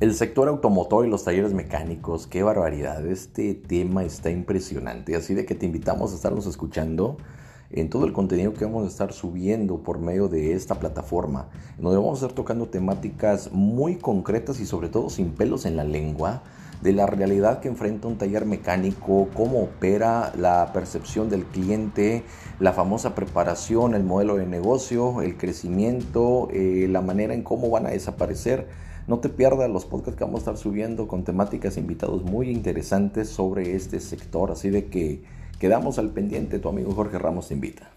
El sector automotor y los talleres mecánicos, qué barbaridad, este tema está impresionante, así de que te invitamos a estarnos escuchando en todo el contenido que vamos a estar subiendo por medio de esta plataforma, donde vamos a estar tocando temáticas muy concretas y sobre todo sin pelos en la lengua de la realidad que enfrenta un taller mecánico, cómo opera la percepción del cliente, la famosa preparación, el modelo de negocio, el crecimiento, eh, la manera en cómo van a desaparecer no te pierdas los podcasts que vamos a estar subiendo con temáticas e invitados muy interesantes sobre este sector. Así de que quedamos al pendiente. Tu amigo Jorge Ramos te invita.